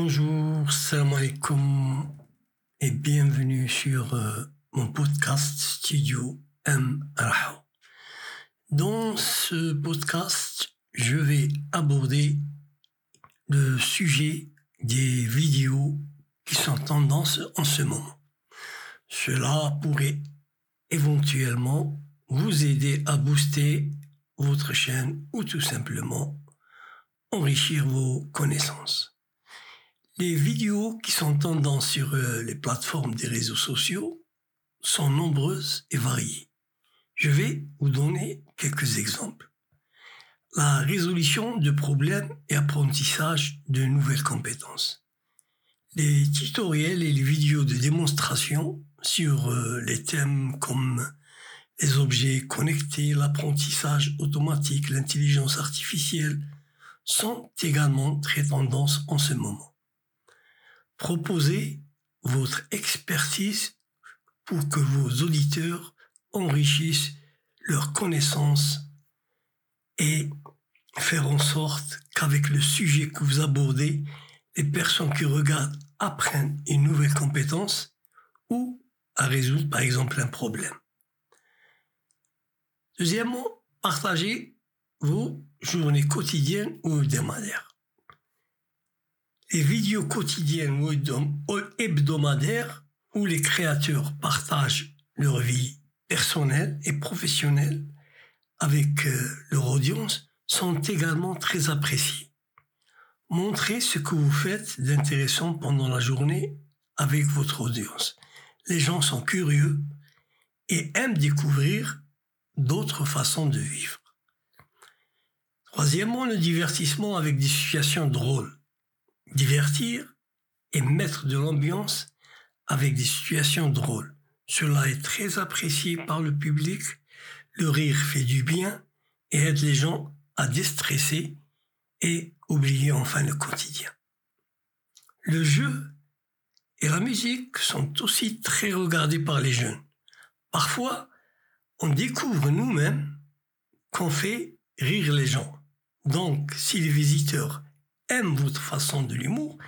Bonjour, salam alaikum et bienvenue sur euh, mon podcast Studio M. Dans ce podcast, je vais aborder le sujet des vidéos qui sont tendance en ce moment. Cela pourrait éventuellement vous aider à booster votre chaîne ou tout simplement enrichir vos connaissances. Les vidéos qui sont tendances sur euh, les plateformes des réseaux sociaux sont nombreuses et variées. Je vais vous donner quelques exemples. La résolution de problèmes et apprentissage de nouvelles compétences. Les tutoriels et les vidéos de démonstration sur euh, les thèmes comme les objets connectés, l'apprentissage automatique, l'intelligence artificielle sont également très tendances en ce moment. Proposez votre expertise pour que vos auditeurs enrichissent leurs connaissances et faire en sorte qu'avec le sujet que vous abordez, les personnes qui regardent apprennent une nouvelle compétence ou à résoudre par exemple un problème. Deuxièmement, partagez vos journées quotidiennes ou hebdomadaires. Les vidéos quotidiennes ou hebdomadaires où les créateurs partagent leur vie personnelle et professionnelle avec euh, leur audience sont également très appréciées. Montrez ce que vous faites d'intéressant pendant la journée avec votre audience. Les gens sont curieux et aiment découvrir d'autres façons de vivre. Troisièmement, le divertissement avec des situations drôles. Divertir et mettre de l'ambiance avec des situations drôles. Cela est très apprécié par le public. Le rire fait du bien et aide les gens à déstresser et oublier enfin le quotidien. Le jeu et la musique sont aussi très regardés par les jeunes. Parfois, on découvre nous-mêmes qu'on fait rire les gens. Donc, si les visiteurs aiment votre façon de l'humour,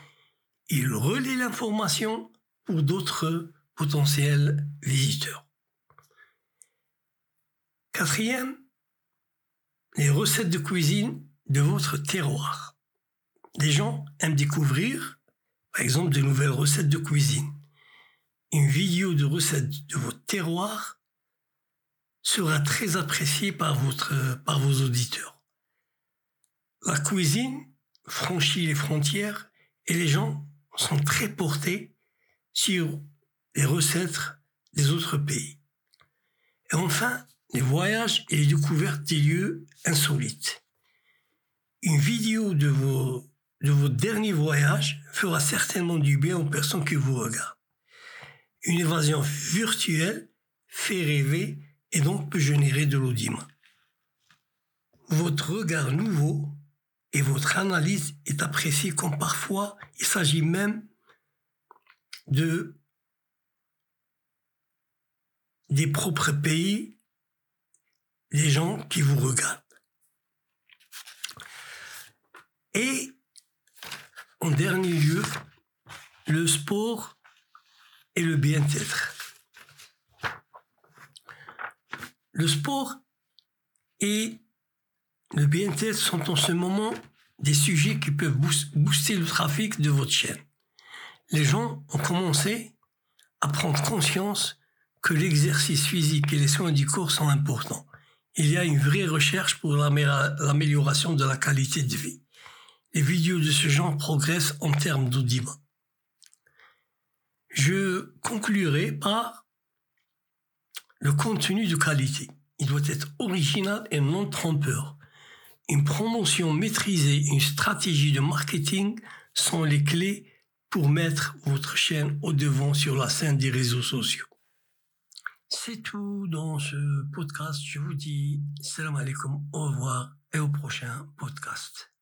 ils relaient l'information pour d'autres potentiels visiteurs. Quatrième, les recettes de cuisine de votre terroir. Les gens aiment découvrir, par exemple, de nouvelles recettes de cuisine. Une vidéo de recettes de votre terroir sera très apprécié par, votre, par vos auditeurs. La cuisine franchit les frontières et les gens sont très portés sur les recettes des autres pays. Et enfin, les voyages et les découvertes des lieux insolites. Une vidéo de vos, de votre dernier voyage fera certainement du bien aux personnes qui vous regardent. Une évasion virtuelle fait rêver et donc peut générer de l'audimat. Votre regard nouveau et votre analyse est appréciée comme parfois il s'agit même de des propres pays, des gens qui vous regardent. Et en dernier lieu, le sport et le bien-être. Le sport et le bien-être sont en ce moment des sujets qui peuvent booster le trafic de votre chaîne. Les gens ont commencé à prendre conscience que l'exercice physique et les soins du corps sont importants. Il y a une vraie recherche pour l'amélioration de la qualité de vie. Les vidéos de ce genre progressent en termes d'audimat. Je conclurai par le contenu de qualité. Il doit être original et non trompeur. Une promotion maîtrisée, une stratégie de marketing sont les clés pour mettre votre chaîne au devant sur la scène des réseaux sociaux. C'est tout dans ce podcast. Je vous dis salam alaikum, au revoir et au prochain podcast.